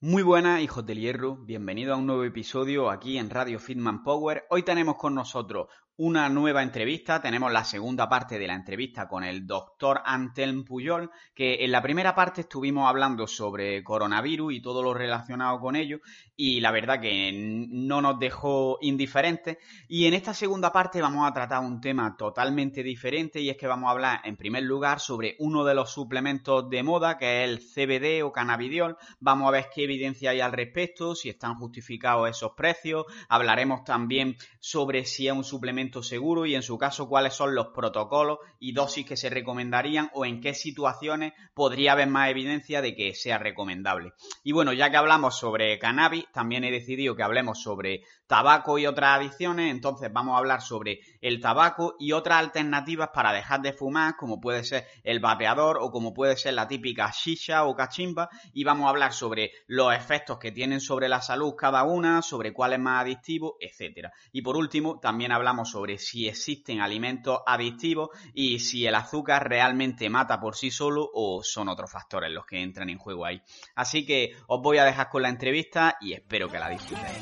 Muy buenas, hijos del hierro. Bienvenido a un nuevo episodio aquí en Radio Fitman Power. Hoy tenemos con nosotros una nueva entrevista. Tenemos la segunda parte de la entrevista con el doctor Antelm Puyol, que en la primera parte estuvimos hablando sobre coronavirus y todo lo relacionado con ello, y la verdad que no nos dejó indiferentes. Y en esta segunda parte vamos a tratar un tema totalmente diferente, y es que vamos a hablar en primer lugar sobre uno de los suplementos de moda, que es el CBD o cannabidiol. Vamos a ver qué evidencia hay al respecto, si están justificados esos precios. Hablaremos también sobre si es un suplemento seguro y en su caso cuáles son los protocolos y dosis que se recomendarían o en qué situaciones podría haber más evidencia de que sea recomendable. Y bueno, ya que hablamos sobre cannabis, también he decidido que hablemos sobre tabaco y otras adicciones, entonces vamos a hablar sobre el tabaco y otras alternativas para dejar de fumar, como puede ser el vapeador o como puede ser la típica shisha o cachimba, y vamos a hablar sobre los efectos que tienen sobre la salud cada una, sobre cuál es más adictivo, etcétera. Y por último, también hablamos sobre si existen alimentos adictivos y si el azúcar realmente mata por sí solo o son otros factores los que entran en juego ahí. Así que os voy a dejar con la entrevista y espero que la disfrutéis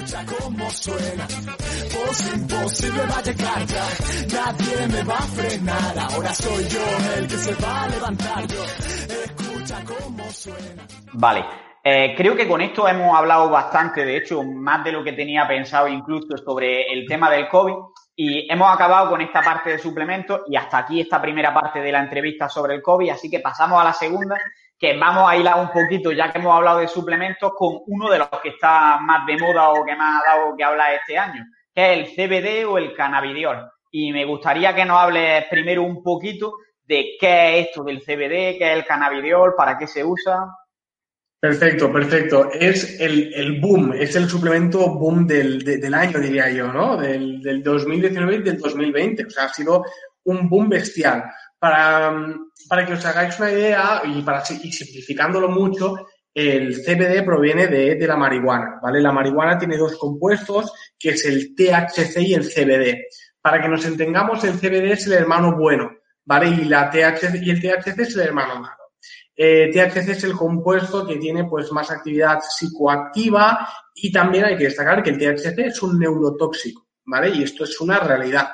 escucha cómo suena. Voz imposible va a llegar ya. Nadie me va a frenar. Ahora soy yo el que se va a levantar. Yo escucha cómo suena. Vale. Eh, creo que con esto hemos hablado bastante, de hecho, más de lo que tenía pensado incluso sobre el tema del COVID. Y hemos acabado con esta parte de suplementos y hasta aquí esta primera parte de la entrevista sobre el COVID. Así que pasamos a la segunda, que vamos a hilar un poquito, ya que hemos hablado de suplementos, con uno de los que está más de moda o que más ha dado que hablar este año, que es el CBD o el cannabidiol. Y me gustaría que nos hables primero un poquito de qué es esto del CBD, qué es el cannabidiol, para qué se usa. Perfecto, perfecto. Es el, boom, es el suplemento boom del, año, diría yo, ¿no? Del, del 2019 y del 2020. O sea, ha sido un boom bestial. Para, para que os hagáis una idea y, para, y simplificándolo mucho, el CBD proviene de, de, la marihuana, ¿vale? La marihuana tiene dos compuestos, que es el THC y el CBD. Para que nos entendamos, el CBD es el hermano bueno, ¿vale? Y, la THC, y el THC es el hermano malo. Eh, THC es el compuesto que tiene pues más actividad psicoactiva y también hay que destacar que el THC es un neurotóxico, ¿vale? Y esto es una realidad.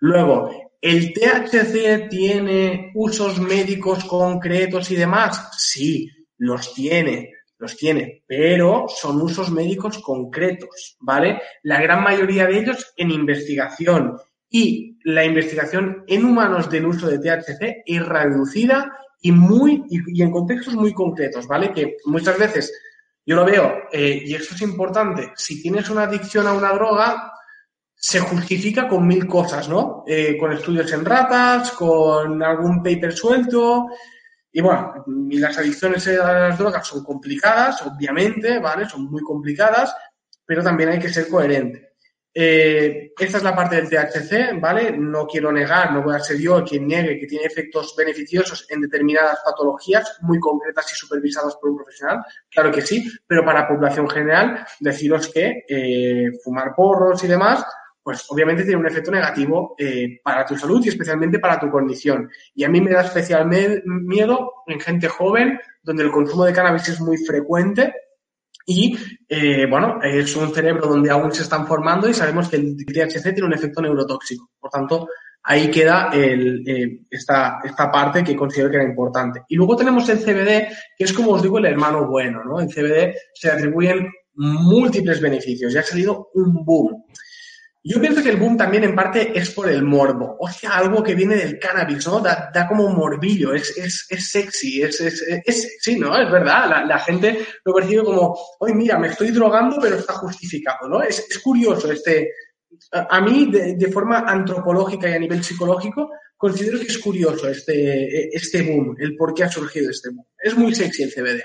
Luego, ¿El THC tiene usos médicos concretos y demás? Sí, los tiene, los tiene, pero son usos médicos concretos, ¿vale? La gran mayoría de ellos en investigación y la investigación en humanos del uso de THC es reducida y muy y, en contextos muy concretos, ¿vale? Que muchas veces yo lo veo eh, y esto es importante. Si tienes una adicción a una droga, se justifica con mil cosas, ¿no? Eh, con estudios en ratas, con algún paper suelto. Y bueno, las adicciones a las drogas son complicadas, obviamente, ¿vale? Son muy complicadas, pero también hay que ser coherente. Eh, esta es la parte del THC, ¿vale? No quiero negar, no voy a ser yo quien niegue que tiene efectos beneficiosos en determinadas patologías muy concretas y supervisadas por un profesional, claro que sí, pero para la población general, deciros que eh, fumar porros y demás, pues obviamente tiene un efecto negativo eh, para tu salud y especialmente para tu condición. Y a mí me da especial miedo en gente joven, donde el consumo de cannabis es muy frecuente y, eh, bueno, es un cerebro donde aún se están formando y sabemos que el THC tiene un efecto neurotóxico. Por tanto, ahí queda el, eh, esta, esta parte que considero que era importante. Y luego tenemos el CBD, que es como os digo, el hermano bueno, ¿no? El CBD se atribuyen múltiples beneficios y ha salido un boom. Yo pienso que el boom también en parte es por el morbo. O sea, algo que viene del cannabis, ¿no? Da, da como morbillo, es, es, es sexy, es, es, es, sexy, ¿no? Es verdad, la, la, gente lo percibe como, oye, mira, me estoy drogando, pero está justificado, ¿no? Es, es curioso este... A, mí, de, de, forma antropológica y a nivel psicológico, considero que es curioso este, este boom, el por qué ha surgido este boom. Es muy sexy el CBD.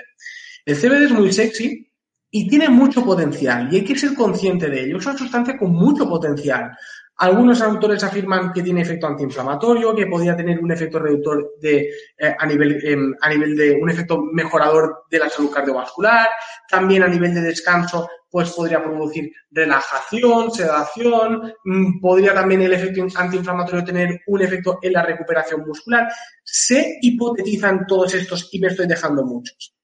El CBD es muy sexy y tiene mucho potencial y hay que ser consciente de ello. Es una sustancia con mucho potencial. Algunos autores afirman que tiene efecto antiinflamatorio, que podría tener un efecto reductor de, eh, a, nivel, em, a nivel de un efecto mejorador de la salud cardiovascular. También a nivel de descanso, pues podría producir relajación, sedación. Mm, podría también el efecto antiinflamatorio tener un efecto en la recuperación muscular. Se hipotetizan todos estos y me estoy dejando muchos.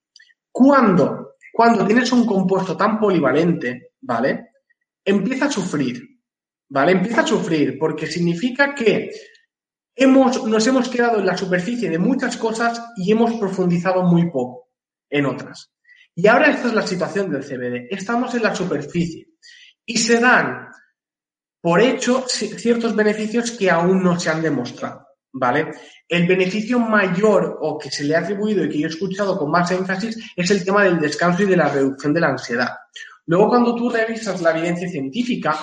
Cuando, cuando tienes un compuesto tan polivalente, ¿vale? Empieza a sufrir ¿vale? Empieza a sufrir porque significa que hemos, nos hemos quedado en la superficie de muchas cosas y hemos profundizado muy poco en otras. Y ahora esta es la situación del CBD. Estamos en la superficie y se dan por hecho ciertos beneficios que aún no se han demostrado. ¿Vale? El beneficio mayor o que se le ha atribuido y que yo he escuchado con más énfasis es el tema del descanso y de la reducción de la ansiedad. Luego, cuando tú revisas la evidencia científica,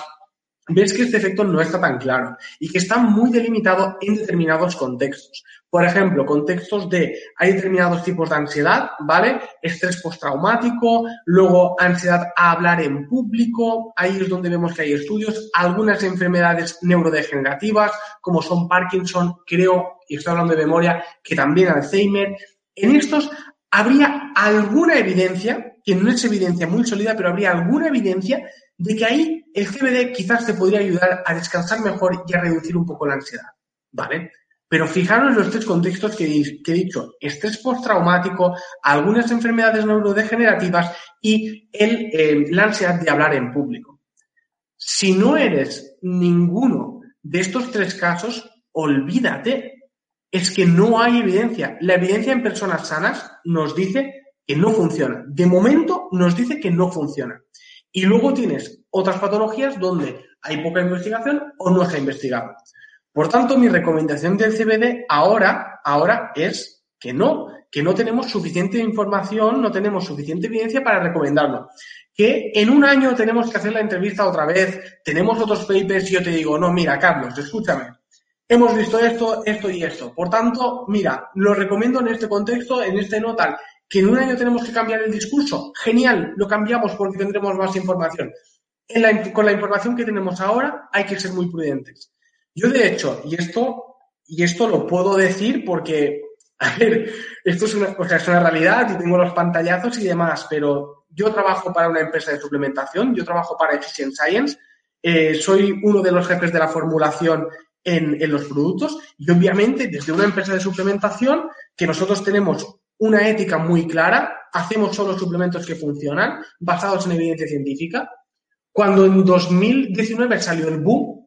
ves que este efecto no está tan claro y que está muy delimitado en determinados contextos. Por ejemplo, contextos de hay determinados tipos de ansiedad, ¿vale? Estrés postraumático, luego ansiedad a hablar en público, ahí es donde vemos que hay estudios, algunas enfermedades neurodegenerativas, como son Parkinson, creo, y estoy hablando de memoria, que también Alzheimer. En estos habría alguna evidencia, que no es evidencia muy sólida, pero habría alguna evidencia de que ahí el CBD quizás te podría ayudar a descansar mejor y a reducir un poco la ansiedad, ¿vale? Pero fijaros los tres contextos que, he dicho, estrés postraumático, algunas enfermedades neurodegenerativas y el, eh, la ansiedad de hablar en público. Si no eres ninguno de estos tres casos, olvídate. Es que no hay evidencia. La evidencia en personas sanas nos dice que no funciona. De momento nos dice que no funciona. Y luego tienes otras patologías donde hay poca investigación o no se ha investigado. Por tanto, mi recomendación del CBD ahora, ahora es que no, que no tenemos suficiente información, no tenemos suficiente evidencia para recomendarlo. Que en un año tenemos que hacer la entrevista otra vez, tenemos otros papers y yo te digo, no, mira, Carlos, escúchame, hemos visto esto, esto y esto. Por tanto, mira, lo recomiendo en este contexto, en este no tal. ¿Que en un año tenemos que cambiar el discurso? Genial, lo cambiamos porque tendremos más información. con la información que tenemos ahora hay que ser muy prudentes. Yo, de hecho, y esto, y esto lo puedo decir porque, a ver, esto es una, es una realidad y tengo los pantallazos y demás, pero yo trabajo para una empresa de suplementación, yo trabajo para Efficient Science, eh, soy uno de los jefes de la formulación en, en, los productos y obviamente desde una empresa de suplementación que nosotros tenemos una ética muy clara, hacemos solo suplementos que funcionan, basados en evidencia científica. Cuando en 2019 salió el boom,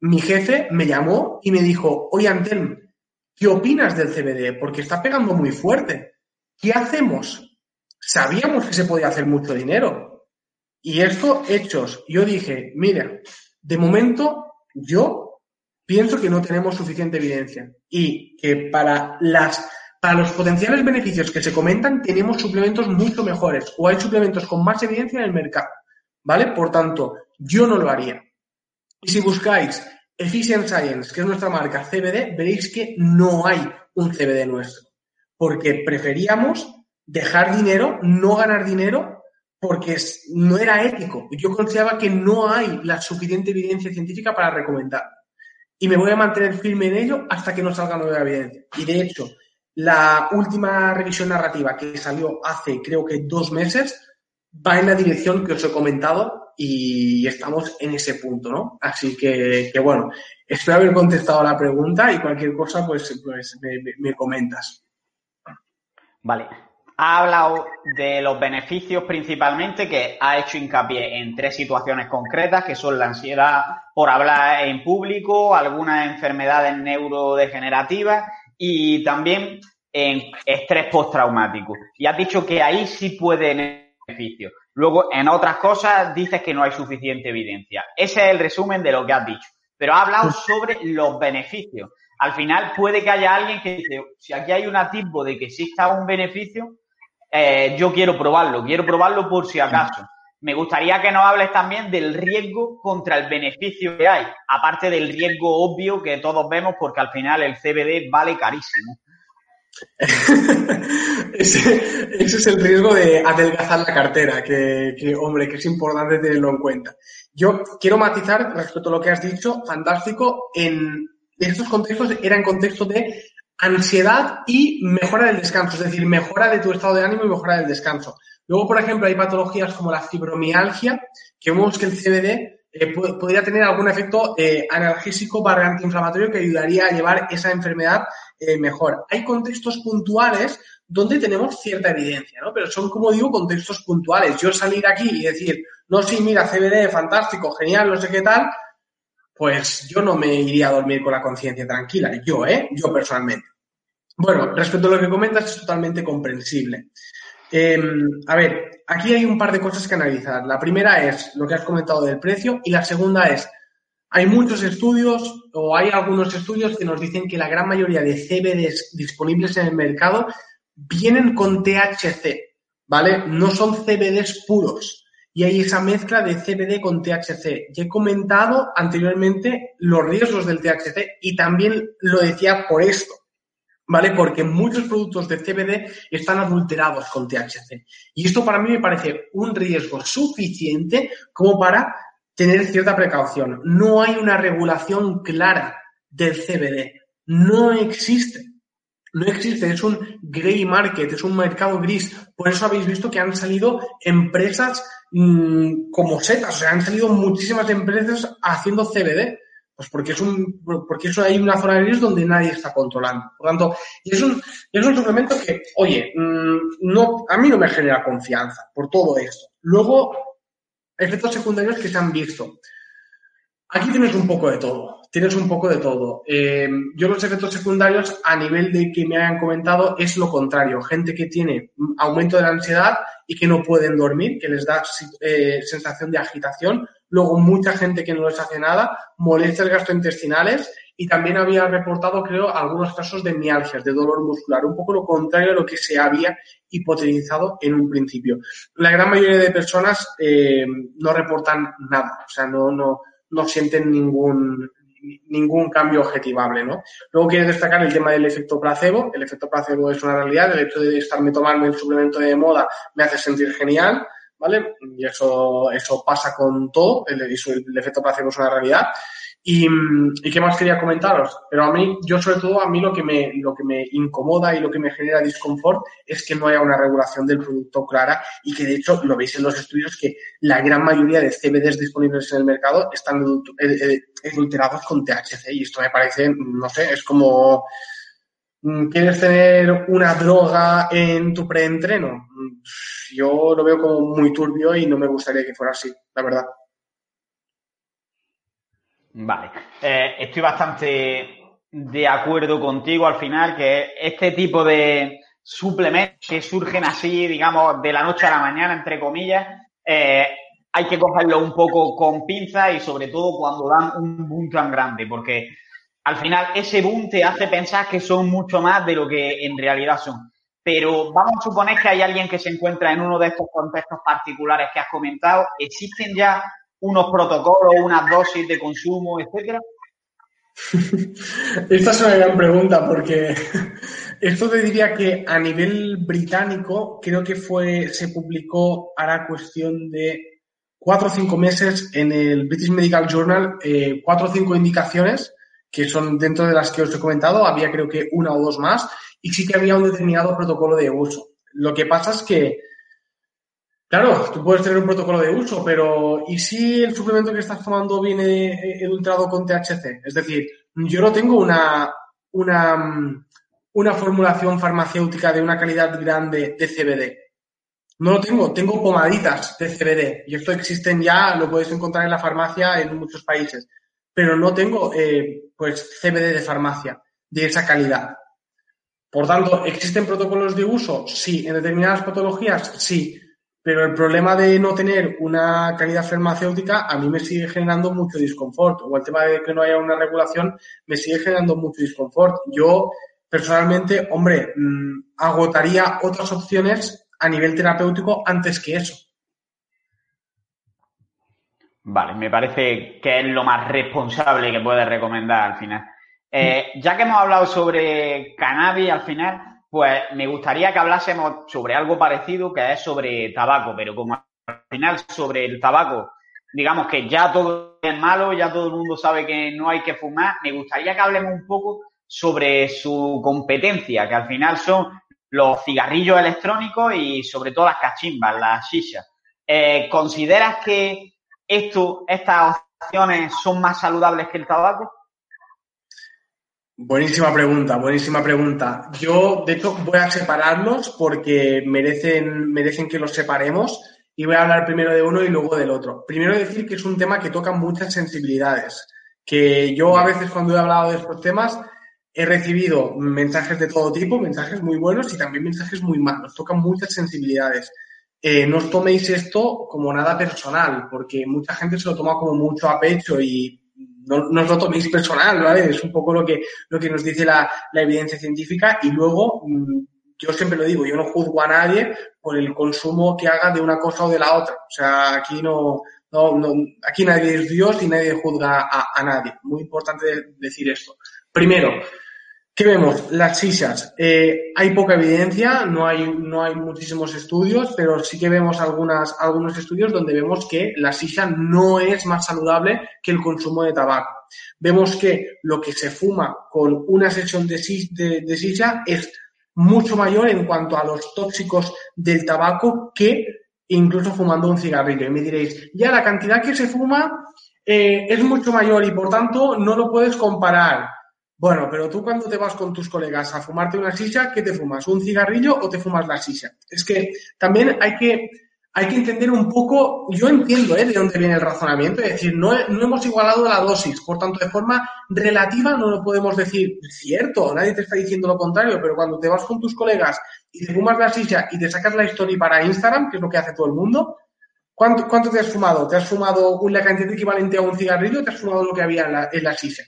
mi jefe me llamó y me dijo, oye Antel, ¿qué opinas del CBD? Porque está pegando muy fuerte. ¿Qué hacemos? Sabíamos que se podía hacer mucho dinero. Y esto, hechos, yo dije, mira, de momento yo pienso que no tenemos suficiente evidencia y que para las para los potenciales beneficios que se comentan, tenemos suplementos mucho mejores o hay suplementos con más evidencia en el mercado. ¿Vale? Por tanto, yo no lo haría. Y si buscáis Efficient Science, que es nuestra marca CBD, veréis que no hay un CBD nuestro. Porque preferíamos dejar dinero, no ganar dinero, porque no era ético. Yo consideraba que no hay la suficiente evidencia científica para recomendar. Y me voy a mantener firme en ello hasta que no salga nueva evidencia. Y de hecho, la última revisión narrativa que salió hace creo que dos meses va en la dirección que os he comentado y estamos en ese punto, ¿no? Así que, bueno, espero haber contestado la pregunta y cualquier cosa pues, pues me, comentas. Vale. Ha hablado de los beneficios principalmente, que ha hecho hincapié en tres situaciones concretas, que son la ansiedad por hablar en público, algunas enfermedades neurodegenerativas y también en estrés postraumático. Y has dicho que ahí sí puede tener beneficio. Luego, en otras cosas, dices que no hay suficiente evidencia. Ese es el resumen de lo que has dicho. Pero ha hablado sobre los beneficios. Al final puede que haya alguien que dice, si aquí hay un atisbo de que exista un beneficio, eh, yo quiero probarlo, quiero probarlo por si acaso. Me gustaría que nos hables también del riesgo contra el beneficio que hay, aparte del riesgo obvio que todos vemos porque al final el CBD vale carísimo. ese, es el riesgo de adelgazar la cartera, que, hombre, que es importante tenerlo en cuenta. Yo quiero matizar respecto a lo que has dicho, fantástico, en estos contextos era en contexto de ansiedad y mejora del descanso, es decir, mejora de tu estado de ánimo y mejora del descanso. Luego, por ejemplo, hay patologías como la fibromialgia, que vemos que el CBD eh, podría tener algún efecto eh, analgésico barra antiinflamatorio que ayudaría a llevar esa enfermedad eh, mejor. Hay contextos puntuales donde tenemos cierta evidencia, ¿no? Pero son, como digo, contextos puntuales. Yo salir aquí y decir, no, sí, mira, CBD, fantástico, genial, no sé qué tal, pues yo no me iría a dormir con la conciencia tranquila. Yo, ¿eh? Yo personalmente. Bueno, respecto a lo que comentas, es totalmente comprensible. Em, a ver, aquí hay un par de cosas que analizar. La primera es lo que has comentado del precio y la segunda es, hay muchos estudios o hay algunos estudios que nos dicen que la gran mayoría de CBDs disponibles en el mercado vienen con THC, ¿vale? No son CBDs puros y hay esa mezcla de CBD con THC. Ya he comentado anteriormente los riesgos del THC y también lo decía por esto. ¿Vale? Porque muchos productos de CBD están adulterados con THC. Y esto para mí me parece un riesgo suficiente como para tener cierta precaución. No hay una regulación clara del CBD. No existe. No existe, es un grey market, es un mercado gris. Por eso habéis visto que han salido empresas mmm, como setas, o sea, han salido muchísimas empresas haciendo CBD. Pues porque es un, porque eso hay una zona de gris donde nadie está controlando. Por tanto, es un, es un suplemento que, oye, mm, no, a mí no me genera confianza por todo esto. Luego, efectos secundarios que se han visto. Aquí tienes un poco de todo. Tienes un poco de todo. Eh, yo los efectos secundarios, a nivel de que me hayan comentado, es lo contrario. Gente que tiene aumento de la ansiedad y que no pueden dormir, que les da eh, sensación de agitación luego mucha gente que no les hace nada, molestias gastrointestinales y también había reportado, creo, algunos casos de mialgias, de dolor muscular, un poco lo contrario a lo que se había hipotetizado en un principio. La gran mayoría de personas eh, no reportan nada, o sea, no, no, no sienten ningún, ningún cambio objetivable, ¿no? Luego quiero destacar el tema del efecto placebo. El efecto placebo es una realidad. El hecho de estarme tomando el suplemento de moda me hace sentir genial. ¿Vale? Y eso, eso pasa con todo, el, el efecto placebo es una realidad. Y, y, qué más quería comentaros? Pero a mí, yo sobre todo, a mí lo que, me, lo que me incomoda y lo que me genera disconfort es que no haya una regulación del producto clara y que de hecho lo veis en los estudios que la gran mayoría de CBDs disponibles en el mercado están adulterados con THC y esto me parece, no sé, es como ¿Quieres tener una droga en tu preentreno? Mm, yo lo veo como muy turbio y no me gustaría que fuera así, la verdad. Vale. Eh, estoy bastante de acuerdo contigo al final que este tipo de suplementos que surgen así, digamos, de la noche a la mañana, entre comillas, eh, hay que cogerlo un poco con pinza y sobre todo cuando dan un boom tan grande, porque al final ese boom te hace pensar que son mucho más de lo que en realidad son. Pero vamos a suponer que hay alguien que se encuentra en uno de estos contextos particulares que has comentado. ¿Existen ya unos protocolos, unas dosis de consumo, etcétera? Esta es una gran pregunta porque esto te diría que a nivel británico creo que fue se publicó hará cuestión de cuatro o cinco meses en el British Medical Journal eh, cuatro o cinco indicaciones que son dentro de las que os he comentado, había creo que una o dos más, y sí que había un determinado protocolo de uso. Lo que pasa es que, claro, tú puedes tener un protocolo de uso, pero ¿y si el suplemento que estás tomando viene edultrado con THC? Es decir, yo no tengo una, una, una formulación farmacéutica de una calidad grande de CBD. No lo tengo, tengo pomaditas de CBD y esto existen ya, lo puedes encontrar en la farmacia en muchos países pero no tengo eh, pues CBD de farmacia de esa calidad. Por tanto, ¿existen protocolos de uso? Sí. ¿En determinadas patologías? Sí. Pero el problema de no tener una calidad farmacéutica a mí me sigue generando mucho disconfort. O el tema de que no haya una regulación me sigue generando mucho disconfort. Yo, personalmente, hombre, mm, agotaría otras opciones a nivel terapéutico antes que eso. Vale, me parece que es lo más responsable que puedes recomendar al final. Eh, ya que hemos hablado sobre cannabis al final, pues me gustaría que hablásemos sobre algo parecido, que es sobre tabaco, pero como al final sobre el tabaco, digamos que ya todo es malo, ya todo el mundo sabe que no hay que fumar, me gustaría que hablemos un poco sobre su competencia, que al final son los cigarrillos electrónicos y sobre todo las cachimbas, las shishas. Eh, ¿Consideras que esto, estas opciones son más saludables que el tabaco? Buenísima pregunta, buenísima pregunta. Yo, de hecho, voy a separarlos porque merecen, merecen que los separemos y voy a hablar primero de uno y luego del otro. Primero decir que es un tema que toca muchas sensibilidades, que yo a veces cuando he hablado de estos temas he recibido mensajes de todo tipo, mensajes muy buenos y también mensajes muy malos, tocan muchas sensibilidades. Eh, no os toméis esto como nada personal, porque mucha gente se lo toma como mucho a pecho y no, no, os lo toméis personal, ¿vale? Es un poco lo que, lo que nos dice la, la evidencia científica y luego, mm, yo siempre lo digo, yo no juzgo a nadie por el consumo que haga de una cosa o de la otra. O sea, aquí no, no, no aquí nadie es Dios y nadie juzga a, a nadie. Muy importante decir esto. Primero, ¿Qué vemos? Las sisas. Eh, hay poca evidencia, no hay, no hay muchísimos estudios, pero sí que vemos algunas, algunos estudios donde vemos que la sisa no es más saludable que el consumo de tabaco. Vemos que lo que se fuma con una sesión de, de, de sisa es mucho mayor en cuanto a los tóxicos del tabaco que incluso fumando un cigarrillo. Y me diréis, ya la cantidad que se fuma eh, es mucho mayor y por tanto no lo puedes comparar. Bueno, pero tú cuando te vas con tus colegas a fumarte una silla, ¿qué te fumas? ¿Un cigarrillo o te fumas la silla? Es que también hay que, hay que entender un poco, yo entiendo ¿eh? de dónde viene el razonamiento, es decir, no, no hemos igualado la dosis, por tanto, de forma relativa no lo podemos decir cierto, nadie te está diciendo lo contrario, pero cuando te vas con tus colegas y te fumas la silla y te sacas la historia para Instagram, que es lo que hace todo el mundo, ¿cuánto, cuánto te has fumado? ¿Te has fumado una cantidad equivalente a un cigarrillo o te has fumado lo que había en la, en la silla?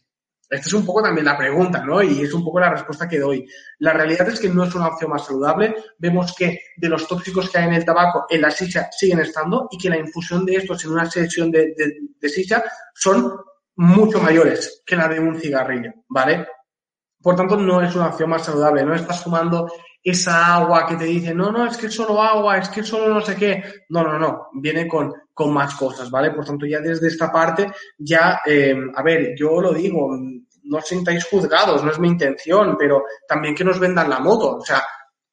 Esta es un poco también la pregunta, ¿no? Y es un poco la respuesta que doy. La realidad es que no es una opción más saludable. Vemos que de los tóxicos que hay en el tabaco, en la silla siguen estando y que la infusión de estos en una sesión de, de, silla son mucho mayores que la de un cigarrillo, ¿vale? Por tanto, no es una opción más saludable. No estás fumando esa agua que te dice, no, no, es que es solo agua, es que es solo no sé qué. No, no, no. Viene con, con más cosas, ¿vale? Por tanto, ya desde esta parte, ya, eh, a ver, yo lo digo, no os sintáis juzgados, no es mi intención, pero también que nos vendan la moto, o sea,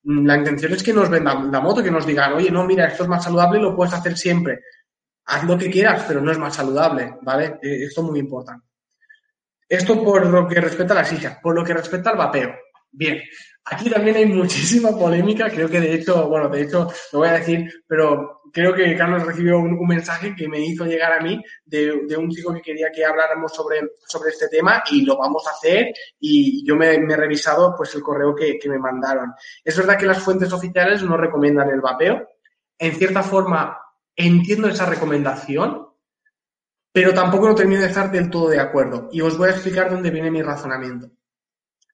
la intención es que nos vendan la moto, que nos digan, oye, no, mira, esto es más saludable y lo puedes hacer siempre. Haz lo que quieras, pero no es más saludable, ¿vale? Eh, esto es muy importante. Esto por lo que respecta a la silla, por lo que respecta al vapeo. Bien, aquí también hay muchísima polémica, creo que de hecho, bueno, de hecho lo voy a decir, pero creo que Carlos recibió un, mensaje que me hizo llegar a mí de, un chico que quería que habláramos sobre, sobre este tema y lo vamos a hacer y yo me, he revisado pues el correo que, que me mandaron. Es verdad que las fuentes oficiales no recomiendan el vapeo. En cierta forma entiendo esa recomendación, pero tampoco lo termino de estar del todo de acuerdo. Y os voy a explicar dónde viene mi razonamiento.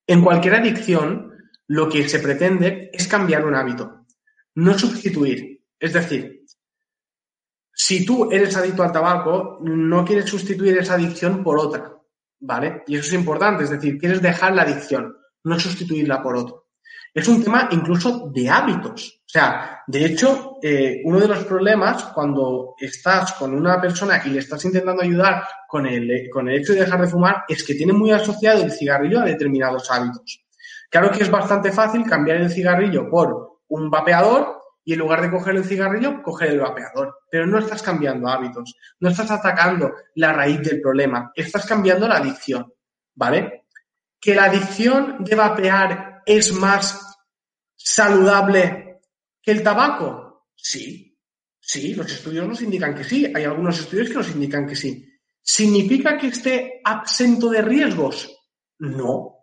En cualquier adicción, lo que se pretende es cambiar un hábito, no sustituir. Es decir, si tú eres adicto al tabaco, no quieres sustituir esa adicción por otra, ¿vale? Y eso es importante, es decir, quieres dejar la adicción, no sustituirla por otra. Es un tema incluso de hábitos. O sea, de hecho, eh, uno de los problemas cuando estás con una persona y le estás intentando ayudar con el, con el hecho de dejar de fumar es que tiene muy asociado el cigarrillo a determinados hábitos. Claro que es bastante fácil cambiar el cigarrillo por un vapeador y en lugar de coger el cigarrillo, coger el vapeador. Pero no estás cambiando hábitos, no estás atacando la raíz del problema, estás cambiando la adicción, ¿vale? Que la adicción de vapear es más saludable que el tabaco. Sí, sí, los estudios nos indican que sí, hay algunos estudios que nos indican que sí. ¿Significa que esté absento de riesgos? No.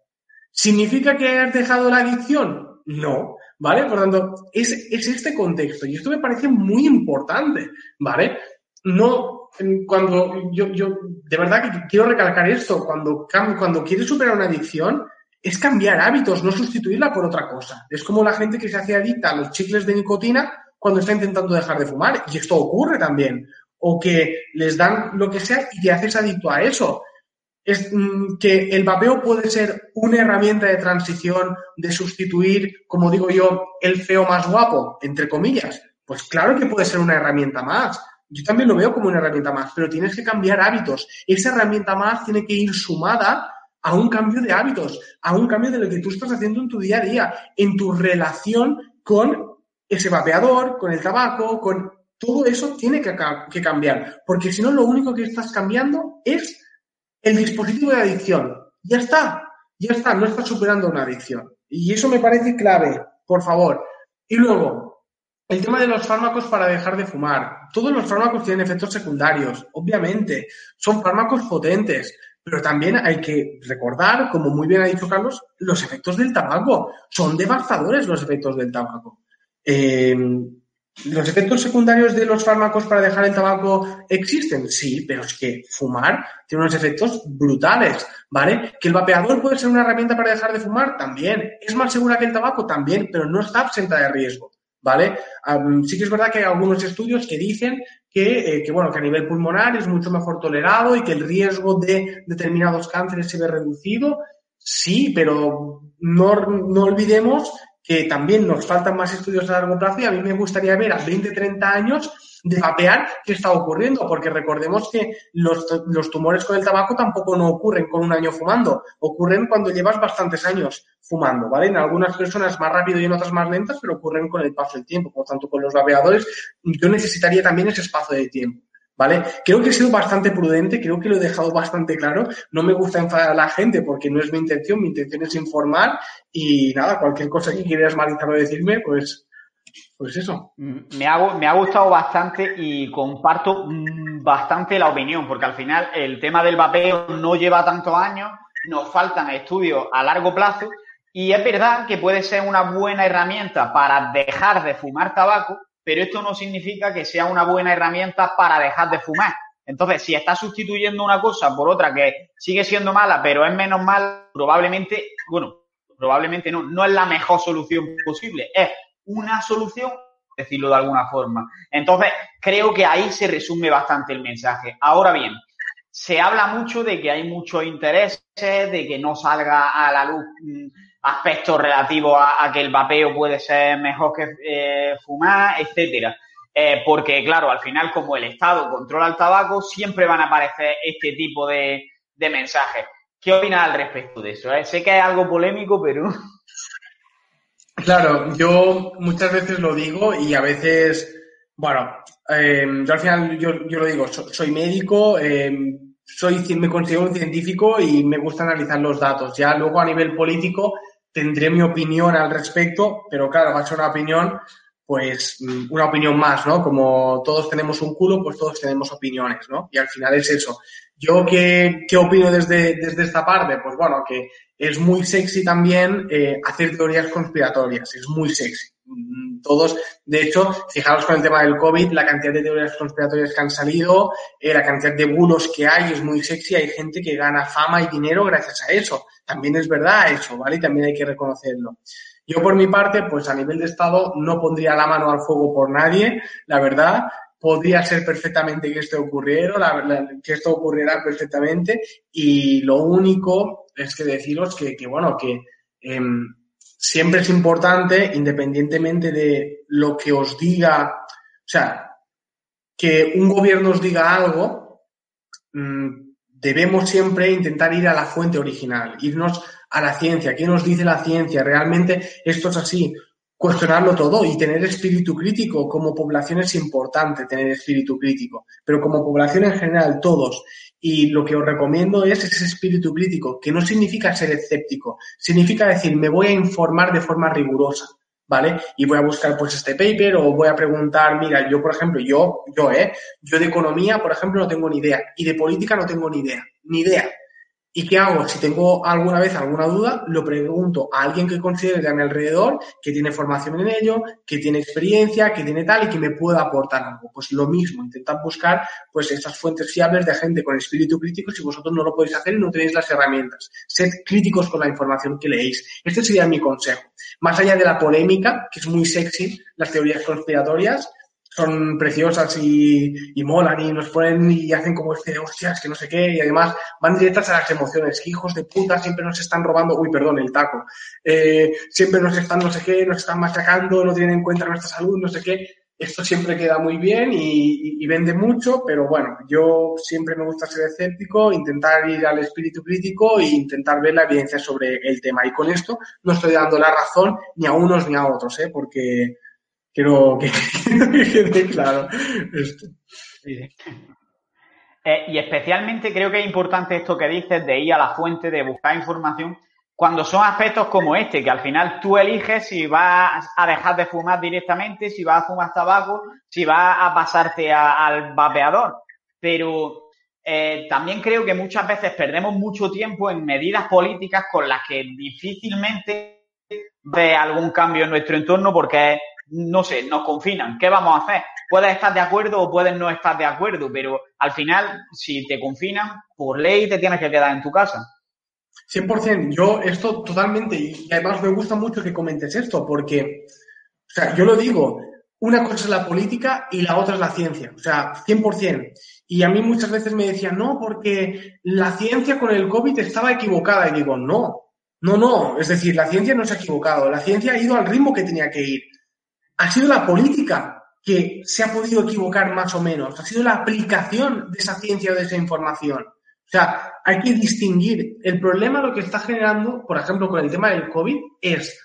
¿Significa que hayas dejado la adicción? No. ¿vale? Por tanto, es, es este contexto y esto me parece muy importante, ¿vale? No, cuando yo, yo de verdad que quiero recalcar esto, cuando, cuando quieres superar una adicción, es cambiar hábitos, no sustituirla por otra cosa. Es como la gente que se hace adicta a los chicles de nicotina cuando está intentando dejar de fumar, y esto ocurre también. O que les dan lo que sea y te haces adicto a eso. Es mm, que el vapeo puede ser una herramienta de transición, de sustituir, como digo yo, el feo más guapo, entre comillas. Pues claro que puede ser una herramienta más. Yo también lo veo como una herramienta más, pero tienes que cambiar hábitos. Esa herramienta más tiene que ir sumada a un cambio de hábitos, a un cambio de lo que tú estás haciendo en tu día a día, en tu relación con ese vapeador, con el tabaco, con todo eso tiene que, que cambiar, porque si no lo único que estás cambiando es el dispositivo de adicción. Ya está, ya está, no estás superando una adicción. Y eso me parece clave, por favor. Y luego, el tema de los fármacos para dejar de fumar. Todos los fármacos tienen efectos secundarios, obviamente. Son fármacos potentes, pero también hay que recordar, como muy bien ha dicho Carlos, los efectos del tabaco. Son devastadores los efectos del tabaco. Eh, ¿Los efectos secundarios de los fármacos para dejar el tabaco existen? Sí, pero es que fumar tiene unos efectos brutales, ¿vale? ¿Que el vapeador puede ser una herramienta para dejar de fumar? También. ¿Es más segura que el tabaco? También, pero no está absenta de riesgo, ¿vale? sí que es verdad que hay algunos estudios que dicen que, eh, que, bueno, que a nivel pulmonar es mucho mejor tolerado y que el riesgo de determinados cánceres se ve reducido. Sí, pero no, no olvidemos que también nos faltan más estudios a largo plazo y a mí me gustaría ver a 20, 30 años de vapear qué está ocurriendo, porque recordemos que los, los, tumores con el tabaco tampoco no ocurren con un año fumando, ocurren cuando llevas bastantes años fumando, ¿vale? En algunas personas más rápido y en otras más lentas, pero ocurren con el paso del tiempo. Por tanto, con los vapeadores yo necesitaría también ese espacio de tiempo. ¿Vale? Creo que he sido bastante prudente, creo que lo he dejado bastante claro. No me gusta enfadar a la gente porque no es mi intención, mi intención es informar y nada, cualquier cosa que quieras malizar o decirme, pues, pues eso. Mm, me ha, me ha gustado bastante y comparto mm, bastante la opinión, porque al final el tema del vapeo no lleva tantos años, nos faltan estudios a largo plazo y es verdad que puede ser una buena herramienta para dejar de fumar tabaco, pero esto no significa que sea una buena herramienta para dejar de fumar. Entonces, si estás sustituyendo una cosa por otra que sigue siendo mala, pero es menos mala, probablemente, bueno, probablemente no, no es la mejor solución posible. Es una solución, decirlo de alguna forma. Entonces, creo que ahí se resume bastante el mensaje. Ahora bien, se habla mucho de que hay muchos intereses, de que no salga a la luz mm, aspectos relativos a, que el vapeo puede ser mejor que eh, fumar, etcétera. Eh, porque, claro, al final, como el Estado controla el tabaco, siempre van a aparecer este tipo de, mensajes. ¿Qué opinas al respecto de eso? Eh, sé que es algo polémico, pero. Claro, yo muchas veces lo digo y a veces, bueno, yo al final yo, lo digo, soy, médico, soy, me considero un científico y me gusta analizar los datos. Ya luego a nivel político tendré mi opinión al respecto, pero claro, va a ser una opinión, pues mm, una opinión más, ¿no? Como todos tenemos un culo, pues todos tenemos opiniones, ¿no? Y al final es eso. ¿Yo qué, qué opino desde, desde esta parte? Pues bueno, que es muy sexy también eh, hacer teorías conspiratorias, es muy sexy. Mm, todos, de hecho, fijaros con el tema del COVID, la cantidad de teorías conspiratorias que han salido, eh, la cantidad de bulos que hay es muy sexy, hay gente que gana fama y dinero gracias a eso. También es verdad eso, ¿vale? Y también hay que reconocerlo. Yo por mi parte, pues a nivel de Estado no pondría la mano al fuego por nadie, la verdad. Podría ser perfectamente que esto ocurriera, la, que esto ocurriera perfectamente. Y lo único es que deciros que, que bueno, que em, siempre es importante, independientemente de lo que os diga, o sea, que un gobierno os diga algo, mm, debemos siempre intentar ir a la fuente original, irnos a la ciencia. ¿Qué nos dice la ciencia? ¿Realmente esto es así? Cuestionarlo todo y tener espíritu crítico como población es importante tener espíritu crítico, pero como población en general todos. Y lo que os recomiendo es ese espíritu crítico, que no significa ser escéptico, significa decir, me voy a informar de forma rigurosa. ¿Vale? Y voy a buscar pues este paper o voy a preguntar, mira, yo por ejemplo, yo, yo, ¿eh? Yo de economía, por ejemplo, no tengo ni idea y de política no tengo ni idea, ni idea. ¿Y qué hago? Si tengo alguna vez alguna duda, lo pregunto a alguien que considere a mi alrededor, que tiene formación en ello, que tiene experiencia, que tiene tal y que me pueda aportar algo. Pues lo mismo, intentad buscar pues estas fuentes fiables de gente con espíritu crítico si vosotros no lo podéis hacer y no tenéis las herramientas. Sed críticos con la información que leéis. Este sería mi consejo. Más allá de la polémica, que es muy sexy, las teorías conspiratorias, son preciosas y, y, molan y nos ponen y hacen como este, hostias, que no sé qué, y además van directas a las emociones, hijos de puta siempre nos están robando, uy, perdón, el taco, eh, siempre nos están no sé qué, nos están machacando, no tienen en cuenta nuestra salud, no sé qué. Esto siempre queda muy bien y, vende mucho, pero bueno, yo siempre me gusta ser escéptico, intentar ir al espíritu crítico e intentar ver la evidencia sobre el tema. Y con esto no estoy dando la razón ni a unos ni a otros, ¿eh? porque quiero que, quede claro esto. Eh, y especialmente creo que es importante esto que dices de ir a la fuente, de buscar información, cuando son aspectos como este, que al final tú eliges si vas a dejar de fumar directamente, si vas a fumar tabaco, si vas a pasarte al vapeador. Pero eh, también creo que muchas veces perdemos mucho tiempo en medidas políticas con las que difícilmente ve algún cambio en nuestro entorno porque, no sé, nos confinan. ¿Qué vamos a hacer? Puedes estar de acuerdo o puedes no estar de acuerdo, pero al final, si te confinan, por ley te tienes que quedar en tu casa. 100%, yo esto totalmente, y además me gusta mucho que comentes esto, porque, o sea, yo lo digo, una cosa es la política y la otra es la ciencia, o sea, 100%. Y a mí muchas veces me decían, no, porque la ciencia con el COVID estaba equivocada. Y digo, no, no, no, es decir, la ciencia no se ha equivocado, la ciencia ha ido al ritmo que tenía que ir. Ha sido la política que se ha podido equivocar más o menos, ha sido la aplicación de esa ciencia o de esa información. O sea, hay que distinguir. El problema lo que está generando, por ejemplo, con el tema del COVID, es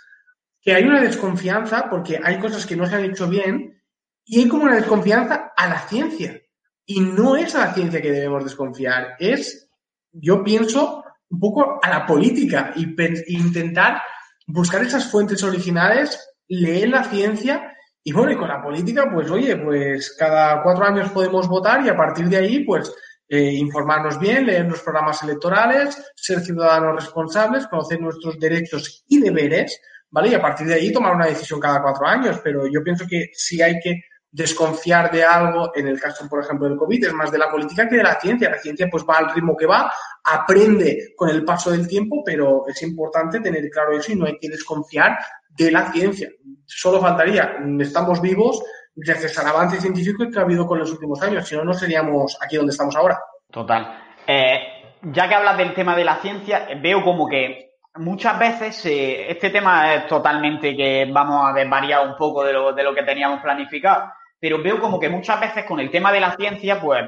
que hay una desconfianza porque hay cosas que no se han hecho bien y hay como una desconfianza a la ciencia. Y no es a la ciencia que debemos desconfiar, es, yo pienso, un poco a la política y intentar buscar esas fuentes originales, leer la ciencia y bueno, y con la política, pues oye, pues cada cuatro años podemos votar y a partir de ahí, pues eh, informarnos bien, leer los programas electorales, ser ciudadanos responsables, conocer nuestros derechos y deberes, ¿vale? Y a partir de ahí tomar una decisión cada cuatro años. Pero yo pienso que si hay que desconfiar de algo, en el caso, por ejemplo, del COVID, es más de la política que de la ciencia. La ciencia pues va al ritmo que va, aprende con el paso del tiempo, pero es importante tener claro eso y no hay que desconfiar de la ciencia. Solo faltaría, estamos vivos, gracias al avance científico que ha habido con los últimos años, si no, no seríamos aquí donde estamos ahora. Total. Eh, ya que hablas del tema de la ciencia, veo como que muchas veces eh, este tema es totalmente que vamos a desvariar un poco de lo, de lo que teníamos planificado, pero veo como que muchas veces con el tema de la ciencia, pues,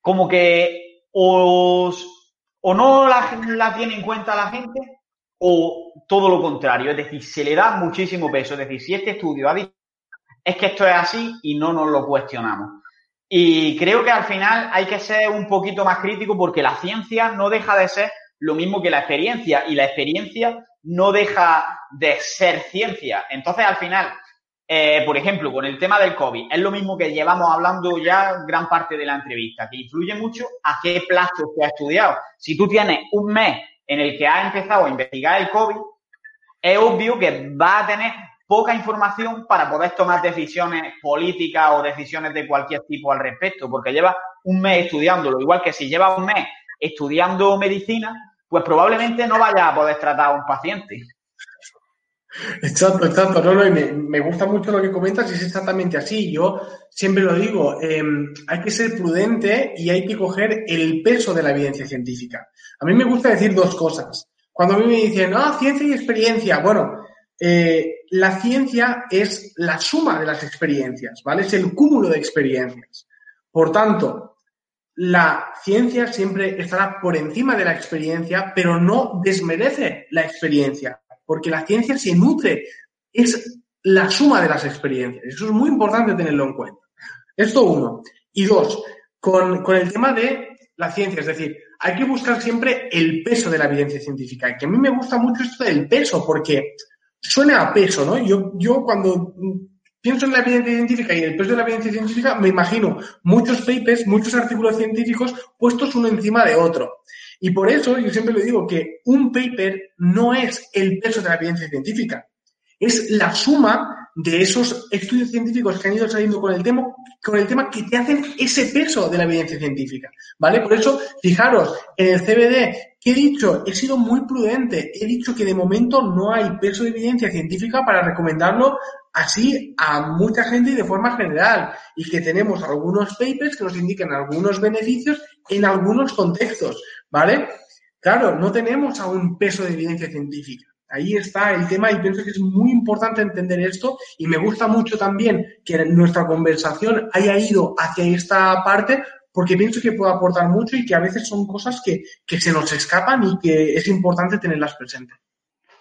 como que o no la, la tiene en cuenta la gente o todo lo contrario, es decir, se le da muchísimo peso, es decir, si este estudio ha dicho es que esto es así y no nos lo cuestionamos. Y creo que al final hay que ser un poquito más crítico porque la ciencia no deja de ser lo mismo que la experiencia y la experiencia no deja de ser ciencia. Entonces, al final, eh, por ejemplo, con el tema del COVID, es lo mismo que llevamos hablando ya gran parte de la entrevista, que influye mucho a qué plazo se ha estudiado. Si tú tienes un mes en el que has empezado a investigar el COVID, es obvio que va a tener poca información para poder tomar decisiones políticas o decisiones de cualquier tipo al respecto, porque lleva un mes estudiándolo, igual que si lleva un mes estudiando medicina, pues probablemente no vaya a poder tratar a un paciente. Exacto, exacto. No, me, me, gusta mucho lo que comentas y es exactamente así. Yo siempre lo digo, em, hay que ser prudente y hay que coger el peso de la evidencia científica. A mí me gusta decir dos cosas. Cuando a mí me dicen, ah, ciencia y experiencia, bueno, eh, la ciencia es la suma de las experiencias, ¿vale? Es el cúmulo de experiencias. Por tanto, la ciencia siempre estará por encima de la experiencia, pero no desmerece la experiencia, porque la ciencia se nutre, es la suma de las experiencias. Eso es muy importante tenerlo en cuenta. Esto uno. Y dos, con, con el tema de la ciencia, es decir, hay que buscar siempre el peso de la evidencia científica. Y que a mí me gusta mucho esto del peso, porque suena a peso, ¿no? Yo, yo cuando pienso en la evidencia científica y el peso de la evidencia científica, me imagino muchos papers, muchos artículos científicos puestos uno encima de otro. Y por eso yo siempre le digo que un paper no es el peso de la evidencia científica, es la suma de esos estudios científicos que han ido saliendo con el tema, con el tema que te hacen ese peso de la evidencia científica, ¿vale? Por eso, fijaros, en el CBD, ¿qué he dicho? He sido muy prudente. He dicho que de momento no hay peso de evidencia científica para recomendarlo así a mucha gente y de forma general. Y que tenemos algunos papers que nos indican algunos beneficios en algunos contextos, ¿vale? Claro, no tenemos aún peso de evidencia científica. Ahí está el tema y pienso que es muy importante entender esto y me gusta mucho también que nuestra conversación haya ido hacia esta parte porque pienso que puede aportar mucho y que a veces son cosas que, se nos escapan y que es importante tenerlas presentes.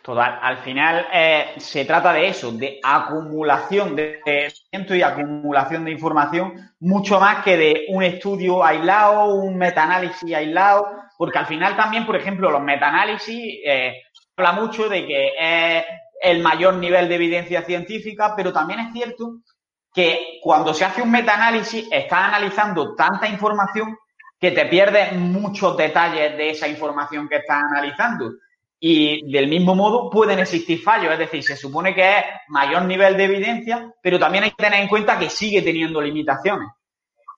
Total, al final eh, se trata de eso, de acumulación de conocimiento y acumulación de información, mucho más que de un estudio aislado, un metaanálisis aislado, porque al final también, por ejemplo, los metaanálisis eh, habla mucho de que es el mayor nivel de evidencia científica, pero también es cierto que cuando se hace un metaanálisis estás analizando tanta información que te pierdes muchos detalles de esa información que estás analizando. Y del mismo modo pueden existir fallos, es decir, se supone que es mayor nivel de evidencia, pero también hay que tener en cuenta que sigue teniendo limitaciones.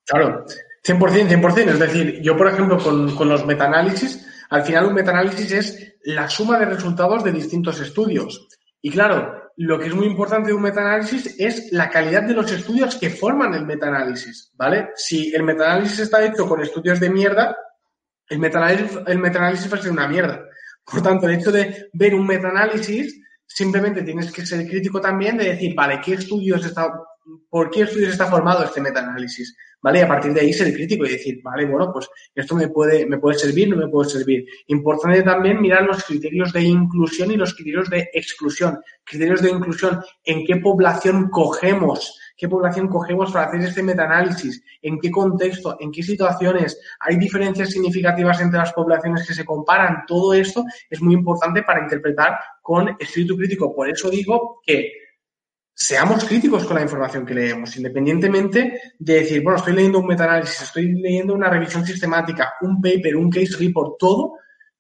Claro, 100%, 100%. Es decir, yo, por ejemplo, con, con los metaanálisis, al final un metaanálisis es la suma de resultados de distintos estudios. Y claro, lo que es muy importante de un metaanálisis es la calidad de los estudios que forman el metaanálisis, ¿vale? Si el metaanálisis está hecho con estudios de mierda, el metaanálisis, el metaanálisis va a ser una mierda. Por tanto, el hecho de ver un metaanálisis, simplemente tienes que ser crítico también de decir, vale, ¿qué estudios está, ¿por qué estudios está formado este metaanálisis? ¿vale? Y a partir de ahí ser crítico y decir, vale, bueno, pues esto me puede, me puede servir, no me puede servir. Importante también mirar los criterios de inclusión y los criterios de exclusión. Criterios de inclusión, en qué población cogemos, qué población cogemos para hacer este metaanálisis, en qué contexto, en qué situaciones, hay diferencias significativas entre las poblaciones que se comparan. Todo esto es muy importante para interpretar con espíritu crítico. Por eso digo que seamos críticos con la información que leemos, independientemente de decir, bueno, estoy leyendo un metaanálisis, estoy leyendo una revisión sistemática, un paper, un case report, todo,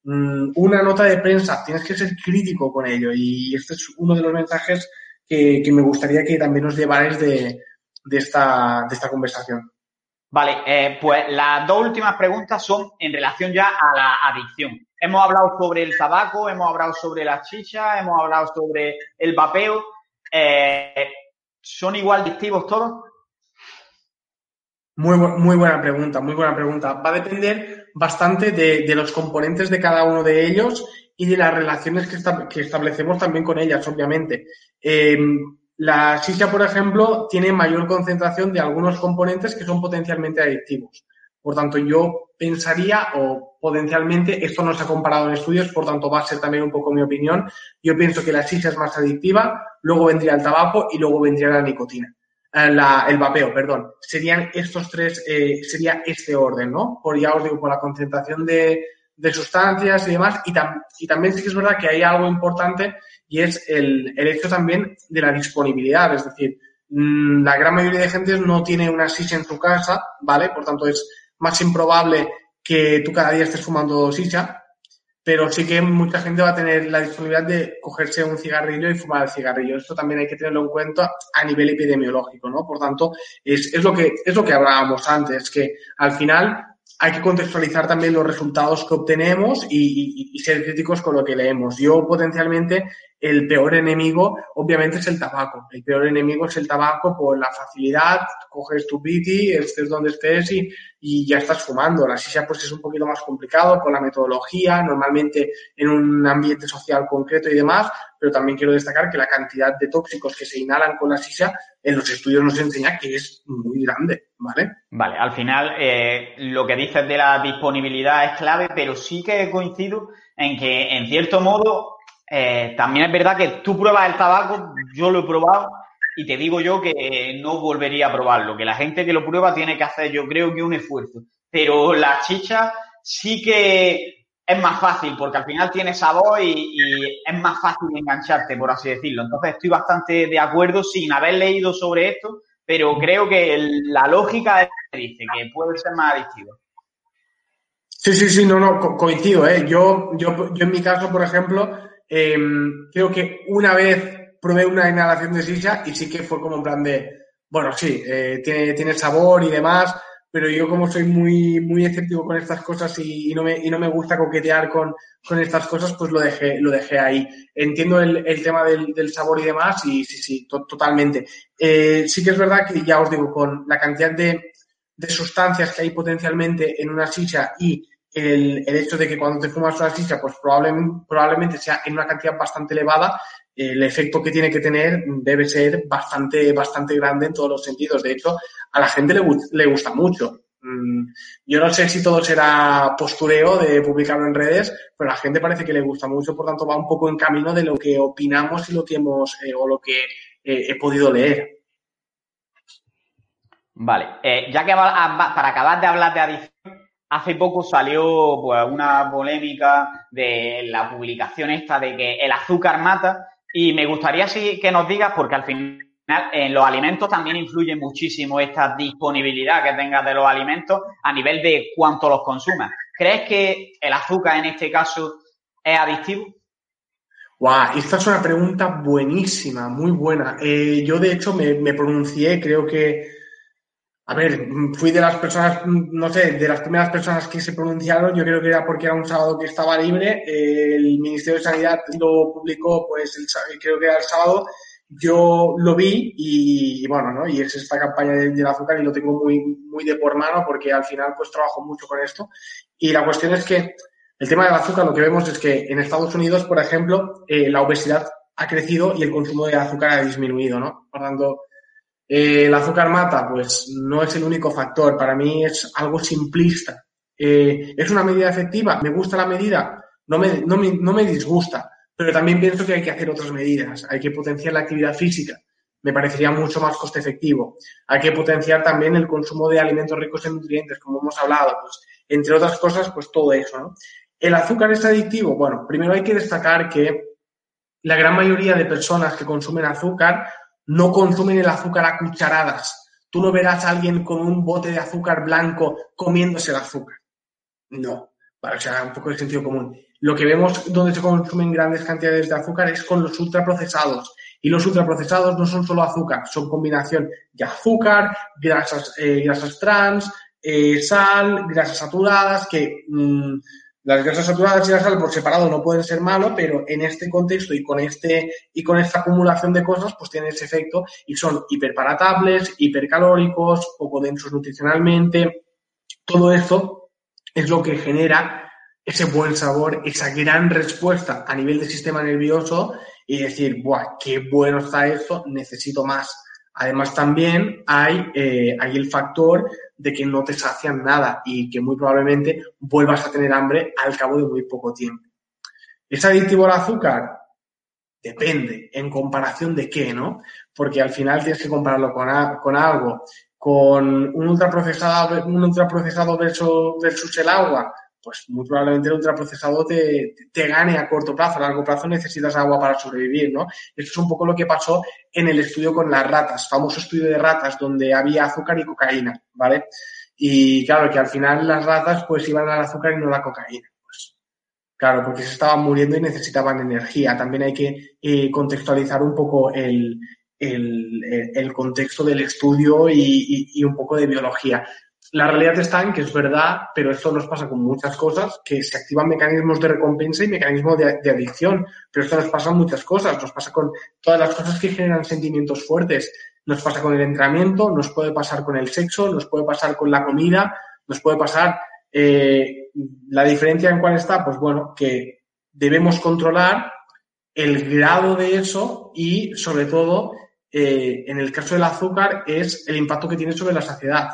mm, una nota de prensa, tienes que ser crítico con ello. Y este es uno de los mensajes que, me gustaría que también os llevarais de, esta, de esta conversación. Vale, eh, pues las dos últimas preguntas son en relación ya a la adicción. Hemos hablado sobre el tabaco, hemos hablado sobre la chicha, hemos hablado sobre el vapeo. Eh, ¿Son igual adictivos todos? Muy, muy buena pregunta, muy buena pregunta. Va a depender bastante de, los componentes de cada uno de ellos y de las relaciones que, establecemos también con ellas, obviamente. Em, la shisha, por ejemplo, tiene mayor concentración de algunos componentes que son potencialmente adictivos. Por tanto, yo pensaría o potencialmente, esto no se ha comparado en estudios, por tanto va a ser también un poco mi opinión, yo pienso que la shisha es más adictiva, luego vendría el tabaco y luego vendría la nicotina. Eh, el vapeo, perdón. Serían estos tres, eh, sería este orden, ¿no? Por ya os digo, por la concentración de, sustancias y demás. Y, y, también sí que es verdad que hay algo importante y es el, el hecho también de la disponibilidad. Es decir, mm, la gran mayoría de gente no tiene una shisha en su casa, ¿vale? Por tanto, es más improbable que tú cada día estés fumando shisha, pero sí que mucha gente va a tener la disponibilidad de cogerse un cigarrillo y fumar el cigarrillo. Esto también hay que tenerlo en cuenta a nivel epidemiológico, ¿no? Por tanto, es, es lo que es lo que hablábamos antes, que al final hay que contextualizar también los resultados que obtenemos y, ser críticos con lo que leemos. Yo potencialmente el peor enemigo obviamente es el tabaco. El peor enemigo es el tabaco por la facilidad, coges tu piti, estés donde estés y, ya estás fumando. La sisa pues es un poquito más complicado con la metodología, normalmente en un ambiente social concreto y demás, pero también quiero destacar que la cantidad de tóxicos que se inhalan con la sisa en los estudios nos enseña que es muy grande, ¿vale? Vale, al final eh, lo que dices de la disponibilidad es clave, pero sí que coincido en que en cierto modo eh, también es verdad que tú pruebas el tabaco, yo lo he probado y te digo yo que no volvería a probarlo, que la gente que lo prueba tiene que hacer yo creo que un esfuerzo, pero la chicha sí que es más fácil porque al final tiene sabor y, es más fácil engancharte, por así decirlo. Entonces estoy bastante de acuerdo sin haber leído sobre esto, pero creo que la lógica dice que puede ser más adictivo. Sí, sí, sí, no, no, coincido. ¿eh? Yo, yo, yo en mi caso, por ejemplo, em, creo que una vez probé una inhalación de shisha y sí que fue como en plan de, bueno, sí, eh, tiene, tiene sabor y demás, pero yo como soy muy, muy escéptico con estas cosas y, no, me, y no me gusta coquetear con, con, estas cosas, pues lo dejé, lo dejé ahí. Entiendo el, el tema del, del, sabor y demás y sí, sí, totalmente. Eh, sí que es verdad que ya os digo, con la cantidad de, de sustancias que hay potencialmente en una shisha y el, hecho de que cuando te fumas una shisha, pues probablemente, probablemente sea en una cantidad bastante elevada, el efecto que tiene que tener debe ser bastante, bastante grande en todos los sentidos. De hecho, a la gente le, le gusta mucho. Mm, yo no sé si todo será postureo de publicarlo en redes, pero a la gente parece que le gusta mucho, por tanto va un poco en camino de lo que opinamos y lo que hemos eh, o lo que eh, he podido leer. Vale, eh, ya que para acabar de hablar de adicción, hace poco salió pues, una polémica de la publicación esta de que el azúcar mata y me gustaría sí, que nos digas, porque al final en los alimentos también influye muchísimo esta disponibilidad que tengas de los alimentos a nivel de cuánto los consumas. ¿Crees que el azúcar en este caso es adictivo? Guau, esta es una pregunta buenísima, muy buena. Eh, yo, de hecho, me, me, pronuncié, creo que, a ver, fui de las personas, no sé, de las primeras personas que se pronunciaron, yo creo que era porque era un sábado que estaba libre, el Ministerio de Sanidad lo publicó, pues, el, creo que era el sábado, yo lo vi y, bueno, ¿no? Y es esta campaña del, azúcar y lo tengo muy, muy de por mano porque al final pues trabajo mucho con esto. Y la cuestión es que el tema del azúcar lo que vemos es que en Estados Unidos, por ejemplo, eh, la obesidad ha crecido y el consumo de azúcar ha disminuido, ¿no? Por tanto, eh, el azúcar mata, pues no es el único factor. Para mí es algo simplista. Eh, ¿Es una medida efectiva? ¿Me gusta la medida? No me, no me, no me disgusta pero también pienso que hay que hacer otras medidas. Hay que potenciar la actividad física. Me parecería mucho más coste efectivo. Hay que potenciar también el consumo de alimentos ricos en nutrientes, como hemos hablado. Pues, entre otras cosas, pues todo eso. ¿no? ¿El azúcar es adictivo? Bueno, primero hay que destacar que la gran mayoría de personas que consumen azúcar no consumen el azúcar a cucharadas. Tú no verás a alguien con un bote de azúcar blanco comiéndose el azúcar. No. Para o sea, un poco de sentido común. Lo que vemos donde se consumen grandes cantidades de azúcar es con los ultraprocesados. Y los ultraprocesados no son solo azúcar, son combinación de azúcar, grasas, eh, grasas trans, eh, sal, grasas saturadas, que mmm, las grasas saturadas y la sal por separado no pueden ser malo, pero en este contexto y con este y con esta acumulación de cosas, pues tienen ese efecto y son hiperparatables, hipercalóricos, poco densos nutricionalmente. Todo esto es lo que genera ese buen sabor, esa gran respuesta a nivel del sistema nervioso y decir, ¡buah, qué bueno está esto! Necesito más. Además, también hay, eh, hay el factor de que no te sacian nada y que muy probablemente vuelvas a tener hambre al cabo de muy poco tiempo. ¿Es adictivo al azúcar? Depende. ¿En comparación de qué, no? Porque al final tienes que compararlo con, con algo, con un ultraprocesado, un ultraprocesado versus, versus el agua pues muy probablemente el ultraprocesado te, te, gane a corto plazo. A largo plazo necesitas agua para sobrevivir, ¿no? Esto es un poco lo que pasó en el estudio con las ratas, famoso estudio de ratas donde había azúcar y cocaína, ¿vale? Y claro, que al final las ratas pues iban al azúcar y no a la cocaína. Pues, claro, porque se estaban muriendo y necesitaban energía. También hay que eh, contextualizar un poco el, el, el, contexto del estudio y, y, un poco de biología la realidad está en que es verdad, pero esto nos pasa con muchas cosas, que se activan mecanismos de recompensa y mecanismos de, adicción. Pero esto nos pasa con muchas cosas, nos pasa con todas las cosas que generan sentimientos fuertes. Nos pasa con el entrenamiento, nos puede pasar con el sexo, nos puede pasar con la comida, nos puede pasar. Eh, la diferencia en cuál está, pues bueno, que debemos controlar el grado de eso y, sobre todo, eh, en el caso del azúcar, es el impacto que tiene sobre la saciedad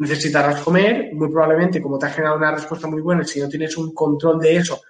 necesitarás comer, muy probablemente como te ha generado una respuesta muy buena, si no tienes un control de eso,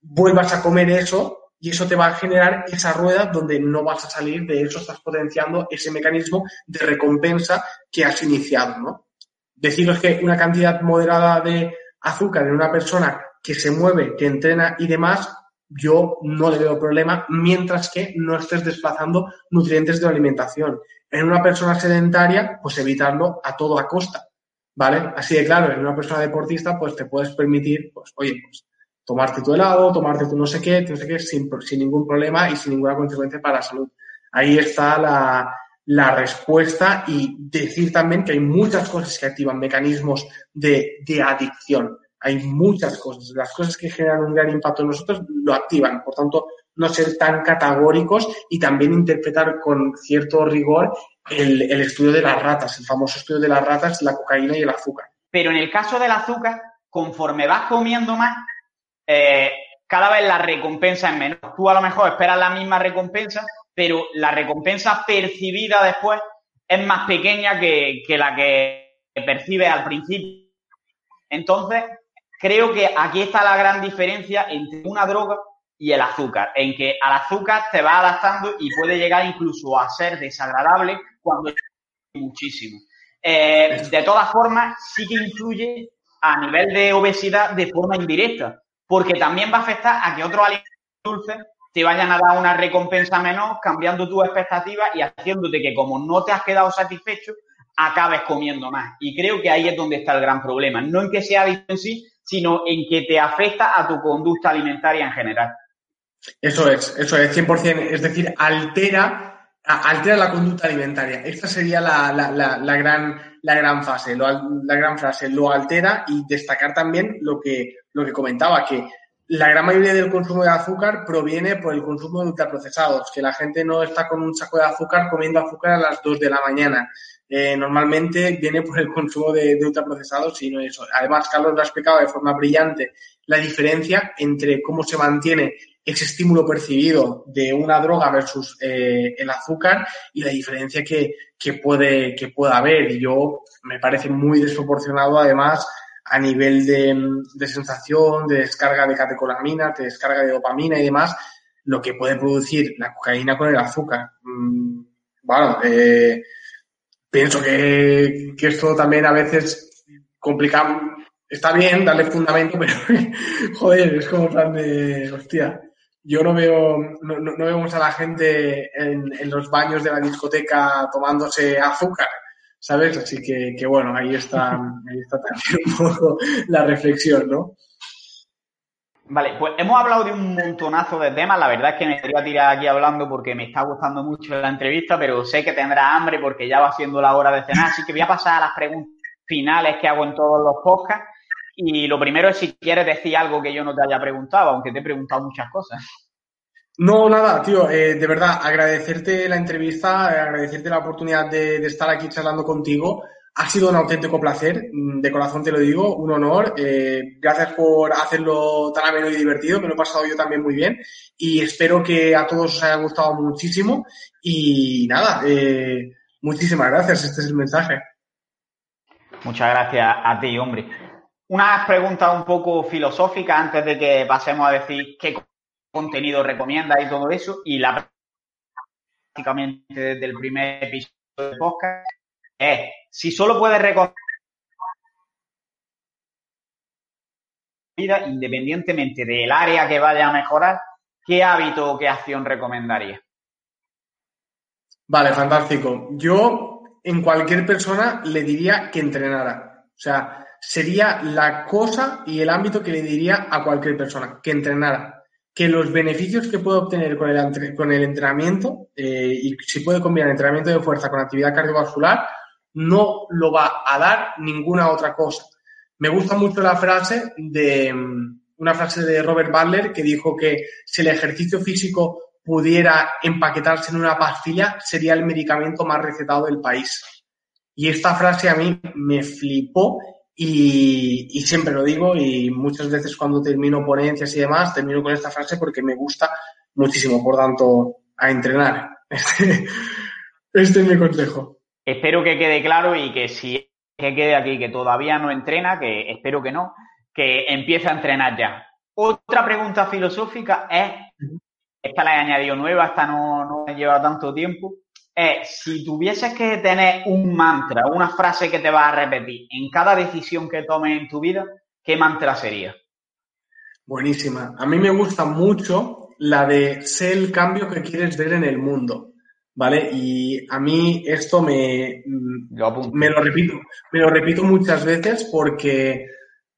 vuelvas a comer eso y eso te va a generar esa rueda donde no vas a salir de eso, estás potenciando ese mecanismo de recompensa que has iniciado, ¿no? Deciros que una cantidad moderada de azúcar en una persona que se mueve, que entrena y demás, yo no le veo problema mientras que no estés desplazando nutrientes de la alimentación. En una persona sedentaria, pues evitarlo a toda costa. ¿Vale? Así de claro, en una persona deportista, pues te puedes permitir, pues, oye, pues, tomarte tu helado, tomarte tu no sé qué, no sé qué, sin, sin ningún problema y sin ninguna consecuencia para la salud. Ahí está la, la respuesta y decir también que hay muchas cosas que activan mecanismos de, de, adicción. Hay muchas cosas. Las cosas que generan un gran impacto en nosotros lo activan. Por tanto, no ser tan categóricos y también interpretar con cierto rigor el, estudio de las ratas, el famoso estudio de las ratas, la cocaína y el azúcar. Pero en el caso del azúcar, conforme vas comiendo más, eh, cada vez la recompensa es menor. Tú a lo mejor esperas la misma recompensa, pero la recompensa percibida después es más pequeña que, la que percibes al principio. Entonces, creo que aquí está la gran diferencia entre una droga y el azúcar, en que al azúcar te va adaptando y puede llegar incluso a ser desagradable cuando muchísimo. Eh, de todas formas, sí que influye a nivel de obesidad de forma indirecta, porque también va a afectar a que otros alimentos dulces te vayan a dar una recompensa menor, cambiando tus expectativas y haciéndote que como no te has quedado satisfecho, acabes comiendo más. Y creo que ahí es donde está el gran problema. No en que sea adicto en sí, sino en que te afecta a tu conducta alimentaria en general. Eso es, eso es, 100%. Es decir, altera, altera la conducta alimentaria. Esta sería la, la, gran, la gran fase, la gran frase. Lo altera y destacar también lo que, lo que comentaba, que la gran mayoría del consumo de azúcar proviene por el consumo de ultraprocesados, que la gente no está con un saco de azúcar comiendo azúcar a las 2 de la mañana. Eh, normalmente viene por el consumo de, ultraprocesados y no eso. Además, Carlos lo ha explicado de forma brillante la diferencia entre cómo se mantiene ese estímulo percibido de una droga versus eh, el azúcar y la diferencia que, que, puede, que pueda haber. Y yo me parece muy desproporcionado, además, a nivel de, sensación, de descarga de catecolamina, de descarga de dopamina y demás, lo que puede producir la cocaína con el azúcar. Mm, bueno, eh, pienso que, que, esto también a veces complica. Está bien darle fundamento, pero joder, es como plan de, hostia, yo no veo, no, no, vemos a la gente en, los baños de la discoteca tomándose azúcar ¿sabes? Así que, que bueno, ahí está, ahí está también un poco la reflexión, ¿no? Vale, pues hemos hablado de un montonazo de temas. La verdad es que me voy tirar aquí hablando porque me está gustando mucho la entrevista, pero sé que tendrá hambre porque ya va siendo la hora de cenar. Así que voy a pasar a las preguntas finales que hago en todos los podcasts. Y lo primero es si quieres decir algo que yo no te haya preguntado, aunque te he preguntado muchas cosas. No, nada, tío, eh, de verdad, agradecerte la entrevista, agradecerte la oportunidad de, estar aquí charlando contigo. Ha sido un auténtico placer, mm, de corazón te lo digo, un honor. Eh, gracias por hacerlo tan ameno y divertido, me lo he pasado yo también muy bien. Y espero que a todos os haya gustado muchísimo. Y nada, eh, muchísimas gracias, este es el mensaje. Muchas gracias a ti, hombre. Una pregunta un poco filosófica antes de que pasemos a decir qué contenido recomienda y todo eso. Y la prácticamente desde el primer episodio de podcast es si solo puedes recomendar independientemente del área que vaya a mejorar, ¿qué hábito o qué acción recomendaría? Vale, fantástico. Yo en cualquier persona le diría que entrenara. O sea, sería la cosa y el ámbito que le diría a cualquier persona, que entrenara que los beneficios que puede obtener con el, con el entrenamiento, eh, y si puede combinar entrenamiento de fuerza con actividad cardiovascular, no lo va a dar ninguna otra cosa. Me gusta mucho la frase de una frase de Robert Butler que dijo que si el ejercicio físico pudiera empaquetarse en una pastilla, sería el medicamento más recetado del país. Y esta frase a mí me flipó y, siempre lo digo y muchas veces cuando termino ponencias y demás, termino con esta frase porque me gusta muchísimo, por tanto, a entrenar. Este, es mi consejo. Espero que quede claro y que si que quede aquí que todavía no entrena, que espero que no, que empiece a entrenar ya. Otra pregunta filosófica es, esta la he añadido nueva, esta no, no lleva tanto tiempo, es si tuvieses que tener un mantra, una frase que te vas a repetir en cada decisión que tomes en tu vida, ¿qué mantra sería? Buenísima. A mí me gusta mucho la de ser el cambio que quieres ver en el mundo. ¿Vale? Y a mí esto me, me lo repito, me lo repito muchas veces porque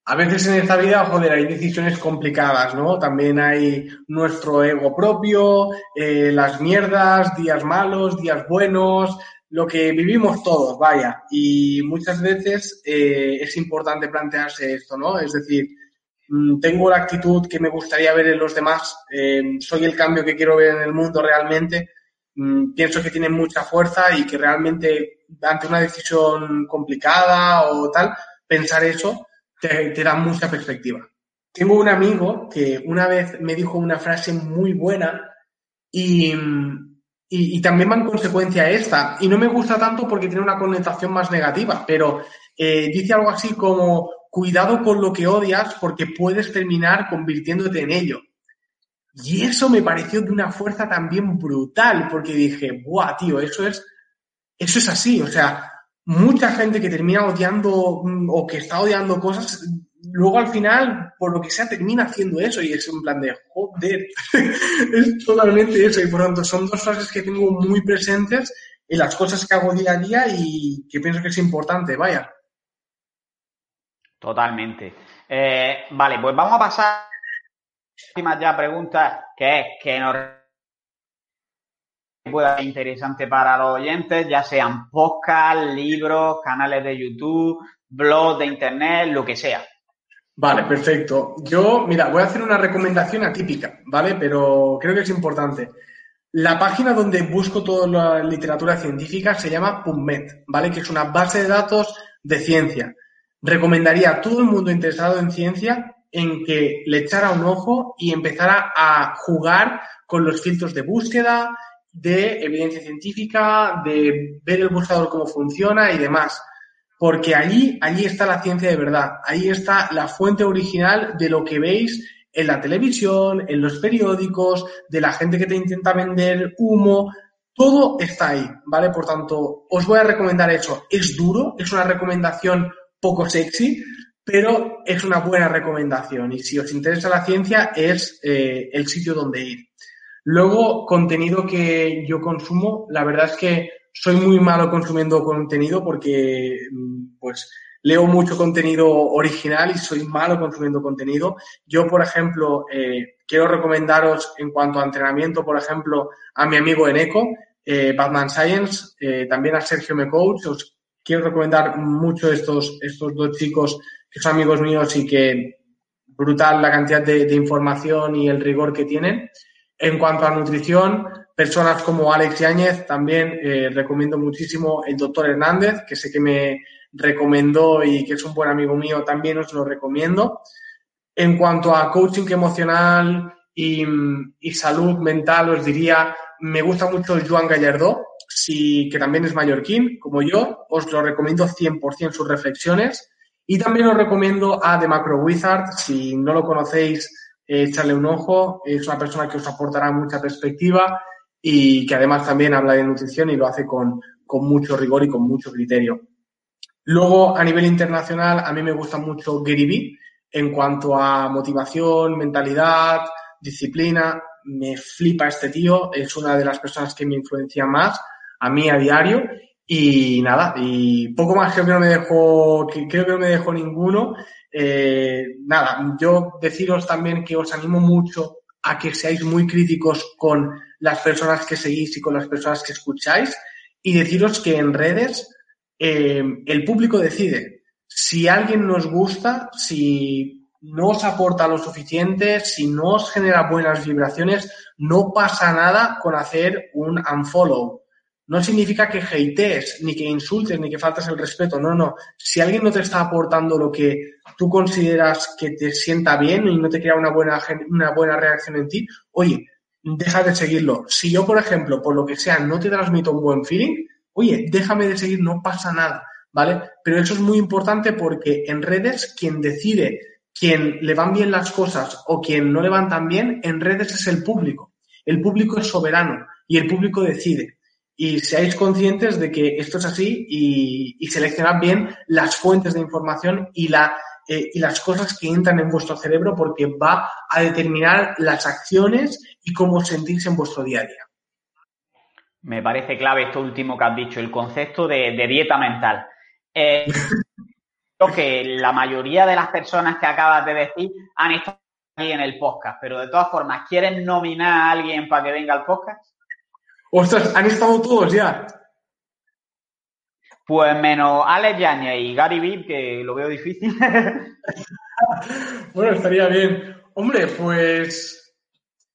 a veces en esta vida, joder, hay decisiones complicadas, ¿no? También hay nuestro ego propio, eh, las mierdas, días malos, días buenos, lo que vivimos todos, vaya. Y muchas veces eh, es importante plantearse esto, ¿no? Es decir, mm, tengo la actitud que me gustaría ver en los demás, eh, soy el cambio que quiero ver en el mundo realmente, mm, pienso que tiene mucha fuerza y que realmente ante una decisión complicada o tal, pensar eso te, da mucha perspectiva. Tengo un amigo que una vez me dijo una frase muy buena y, y, también va en consecuencia esta. Y no me gusta tanto porque tiene una connotación más negativa, pero eh, dice algo así como, cuidado con lo que odias porque puedes terminar convirtiéndote en ello. Y eso me pareció de una fuerza también brutal, porque dije, ¡buah, tío! Eso es, eso es así. O sea, mucha gente que termina odiando mm, o que está odiando cosas, luego al final, por lo que sea, termina haciendo eso y es un plan de joder. es totalmente eso. Y por tanto, son dos frases que tengo muy presentes en las cosas que hago día a día y que pienso que es importante, vaya. Totalmente. Eh, vale, pues vamos a pasar a las últimas ya preguntas, que es que nos pueda ser interesante para los oyentes, ya sean podcasts, libros, canales de YouTube, blogs de internet, lo que sea. Vale, perfecto. Yo, mira, voy a hacer una recomendación atípica, ¿vale? Pero creo que es importante. La página donde busco toda la literatura científica se llama PubMed, ¿vale? Que es una base de datos de ciencia. Recomendaría a todo el mundo interesado en ciencia en que le echara un ojo y empezara a jugar con los filtros de búsqueda, de evidencia científica, de ver el buscador cómo funciona y demás. Porque allí, allí está la ciencia de verdad. Ahí está la fuente original de lo que veis en la televisión, en los periódicos, de la gente que te intenta vender humo. Todo está ahí, ¿vale? Por tanto, os voy a recomendar eso. Es duro, es una recomendación poco sexy, pero es una buena recomendación. Y si os interesa la ciencia, es eh, el sitio donde ir. Luego, contenido que yo consumo, la verdad es que soy muy malo consumiendo contenido porque, mm, pues, leo mucho contenido original y soy malo consumiendo contenido. Yo, por ejemplo, eh, quiero recomendaros en cuanto a entrenamiento, por ejemplo, a mi amigo Eneco, eh, Batman Science, eh, también a Sergio Mecoach. Os quiero recomendar mucho estos, estos dos chicos que son amigos míos y que brutal la cantidad de, de información y el rigor que tienen. En cuanto a nutrición, personas como Alex Yáñez, también eh, recomiendo muchísimo el doctor Hernández, que sé que me recomendó y que es un buen amigo mío, también os lo recomiendo. En cuanto a coaching emocional y, salud mental, os diría, me gusta mucho Joan Gallardó, sí, que también es mallorquín, como yo, os lo recomiendo 100% sus reflexiones. Y también os recomiendo a The Macro Wizard, si no lo conocéis, echarle un ojo. Es una persona que os aportará mucha perspectiva y que además también habla de nutrición y lo hace con, con mucho rigor y con mucho criterio. Luego, a nivel internacional, a mí me gusta mucho Gary Vee en cuanto a motivación, mentalidad, disciplina. Me flipa este tío, es una de las personas que me influencia más a mí a diario. Y nada, y poco más creo que no me dejo, creo que no me dejo ninguno. Eh, nada, yo deciros también que os animo mucho a que seáis muy críticos con las personas que seguís y con las personas que escucháis y deciros que en redes eh, el público decide. Si alguien nos gusta, si no os aporta lo suficiente, si no os genera buenas vibraciones, no pasa nada con hacer un unfollow no significa que hatees, ni que insultes, ni que faltas el respeto. No, no. Si alguien no te está aportando lo que tú consideras que te sienta bien y no te crea una buena, una buena reacción en ti, oye, deja de seguirlo. Si yo, por ejemplo, por lo que sea, no te transmito un buen feeling, oye, déjame de seguir, no pasa nada, ¿vale? Pero eso es muy importante porque en redes quien decide quien le van bien las cosas o quien no le van tan bien, en redes es el público. El público es soberano y el público decide y seáis conscientes de que esto es así y, y seleccionad bien las fuentes de información y, la, eh, y las cosas que entran en vuestro cerebro porque va a determinar las acciones y cómo os sentís en vuestro día a día. Me parece clave esto último que has dicho, el concepto de, dieta mental. Eh, que la mayoría de las personas que acabas de decir han estado aquí en el podcast, pero de todas formas, ¿quieres nominar a alguien para que venga al podcast? Ostras, han estado todos ya. Pues menos Alex Yañez y Gary Vee, que lo veo difícil. bueno, estaría bien. Hombre, pues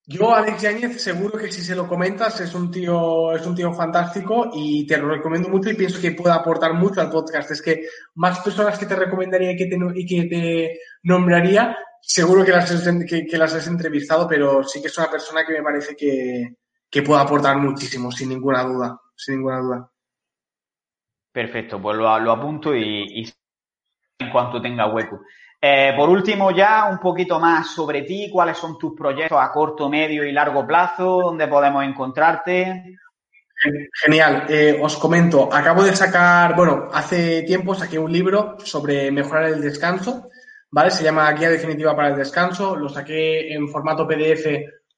yo, Alex Yáñez, seguro que si se lo comentas es un tío, es un tío fantástico y te lo recomiendo mucho y pienso que puede aportar mucho al podcast. Es que más personas que te recomendaría y que te, y que te nombraría, seguro que las, que, las has entrevistado, pero sí que es una persona que me parece que, puede aportar muchísimo, sin ninguna duda, sin ninguna duda. Perfecto, pues lo, apunto y, y en cuanto tenga hueco. Eh, por último, ya un poquito más sobre ti, cuáles son tus proyectos a corto, medio y largo plazo, dónde podemos encontrarte. Genial, eh, os comento, acabo de sacar, bueno, hace tiempo saqué un libro sobre mejorar el descanso, ¿vale? Se llama Guía Definitiva para el Descanso, lo saqué en formato PDF,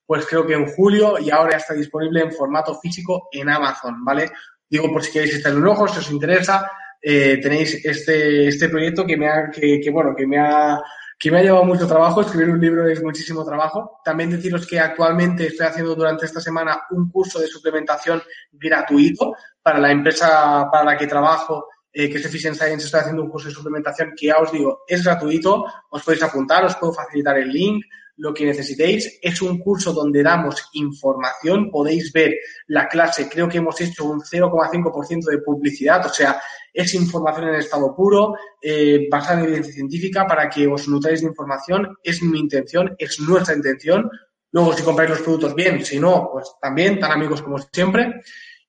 pues creo que en julio y ahora ya está disponible en formato físico en Amazon, ¿vale? Digo por si queréis echarle un ojo, si os interesa, eh, tenéis este, este proyecto que me ha, que, bueno, que me ha, que me ha llevado mucho trabajo. Escribir un libro es muchísimo trabajo. También deciros que actualmente estoy haciendo durante esta semana un curso de suplementación gratuito para la empresa para la que trabajo, eh, que es Efficient Science. Estoy haciendo un curso de suplementación que ya os digo, es gratuito. Os podéis apuntar, os puedo facilitar el link lo que necesitéis. Es un curso donde damos información. Podéis ver la clase. Creo que hemos hecho un 0,5% de publicidad. O sea, es información en estado puro, eh, basada en evidencia científica, para que os nutráis de información. Es mi intención, es nuestra intención. Luego, si compráis los productos, bien. Si no, pues también, tan amigos como siempre.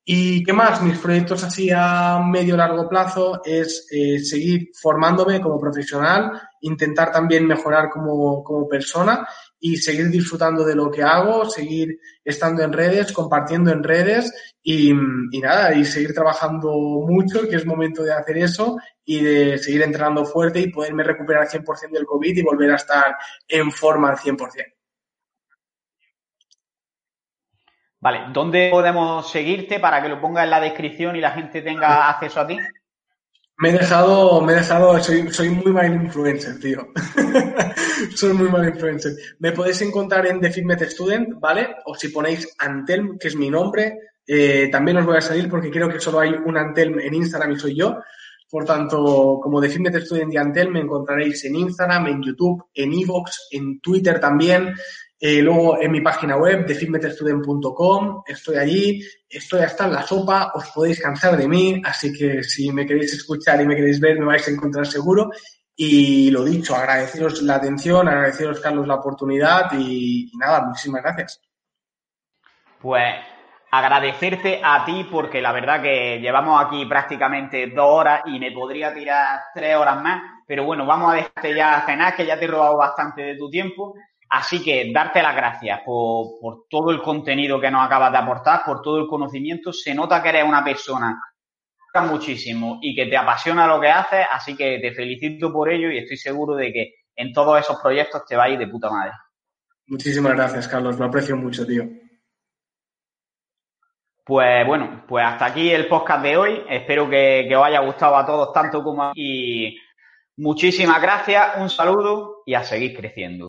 ¿Y qué más? Mis proyectos así a medio largo plazo es eh, seguir formándome como profesional, intentar también mejorar como, como persona y seguir disfrutando de lo que hago, seguir estando en redes, compartiendo en redes y, y, nada, y seguir trabajando mucho, que es momento de hacer eso y de seguir entrenando fuerte y poderme recuperar 100% del COVID y volver a estar en forma al 100%. Vale, ¿dónde podemos seguirte para que lo ponga en la descripción y la gente tenga acceso a ti? Me he dejado, me he dejado, soy, soy muy mal influencer, tío. soy muy mal influencer. Me podéis encontrar en The Fitness Student, ¿vale? O si ponéis Antelm, que es mi nombre, eh, también os voy a salir porque creo que solo hay un Antelm en Instagram y soy yo. Por tanto, como The Fitness Student y Antelm me encontraréis en Instagram, en YouTube, en Evox, en Twitter también. Eh, luego en mi página web, defitmetestudent.com, estoy allí, estoy hasta en la sopa, os podéis cansar de mí, así que si me queréis escuchar y me queréis ver, me vais a encontrar seguro. Y lo dicho, agradeceros la atención, agradeceros, Carlos, la oportunidad y nada, muchísimas gracias. Pues agradecerte a ti porque la verdad que llevamos aquí prácticamente dos horas y me podría tirar tres horas más, pero bueno, vamos a dejarte ya cenar, que ya te he robado bastante de tu tiempo. Así que darte las gracias por, todo el contenido que nos acabas de aportar, por todo el conocimiento. Se nota que eres una persona que muchísimo y que te apasiona lo que haces, así que te felicito por ello y estoy seguro de que en todos esos proyectos te va a ir de puta madre. Muchísimas gracias, Carlos. Lo aprecio mucho, tío. Pues bueno, pues hasta aquí el podcast de hoy. Espero que, que os haya gustado a todos tanto como a mí. Y muchísimas gracias, un saludo y a seguir creciendo.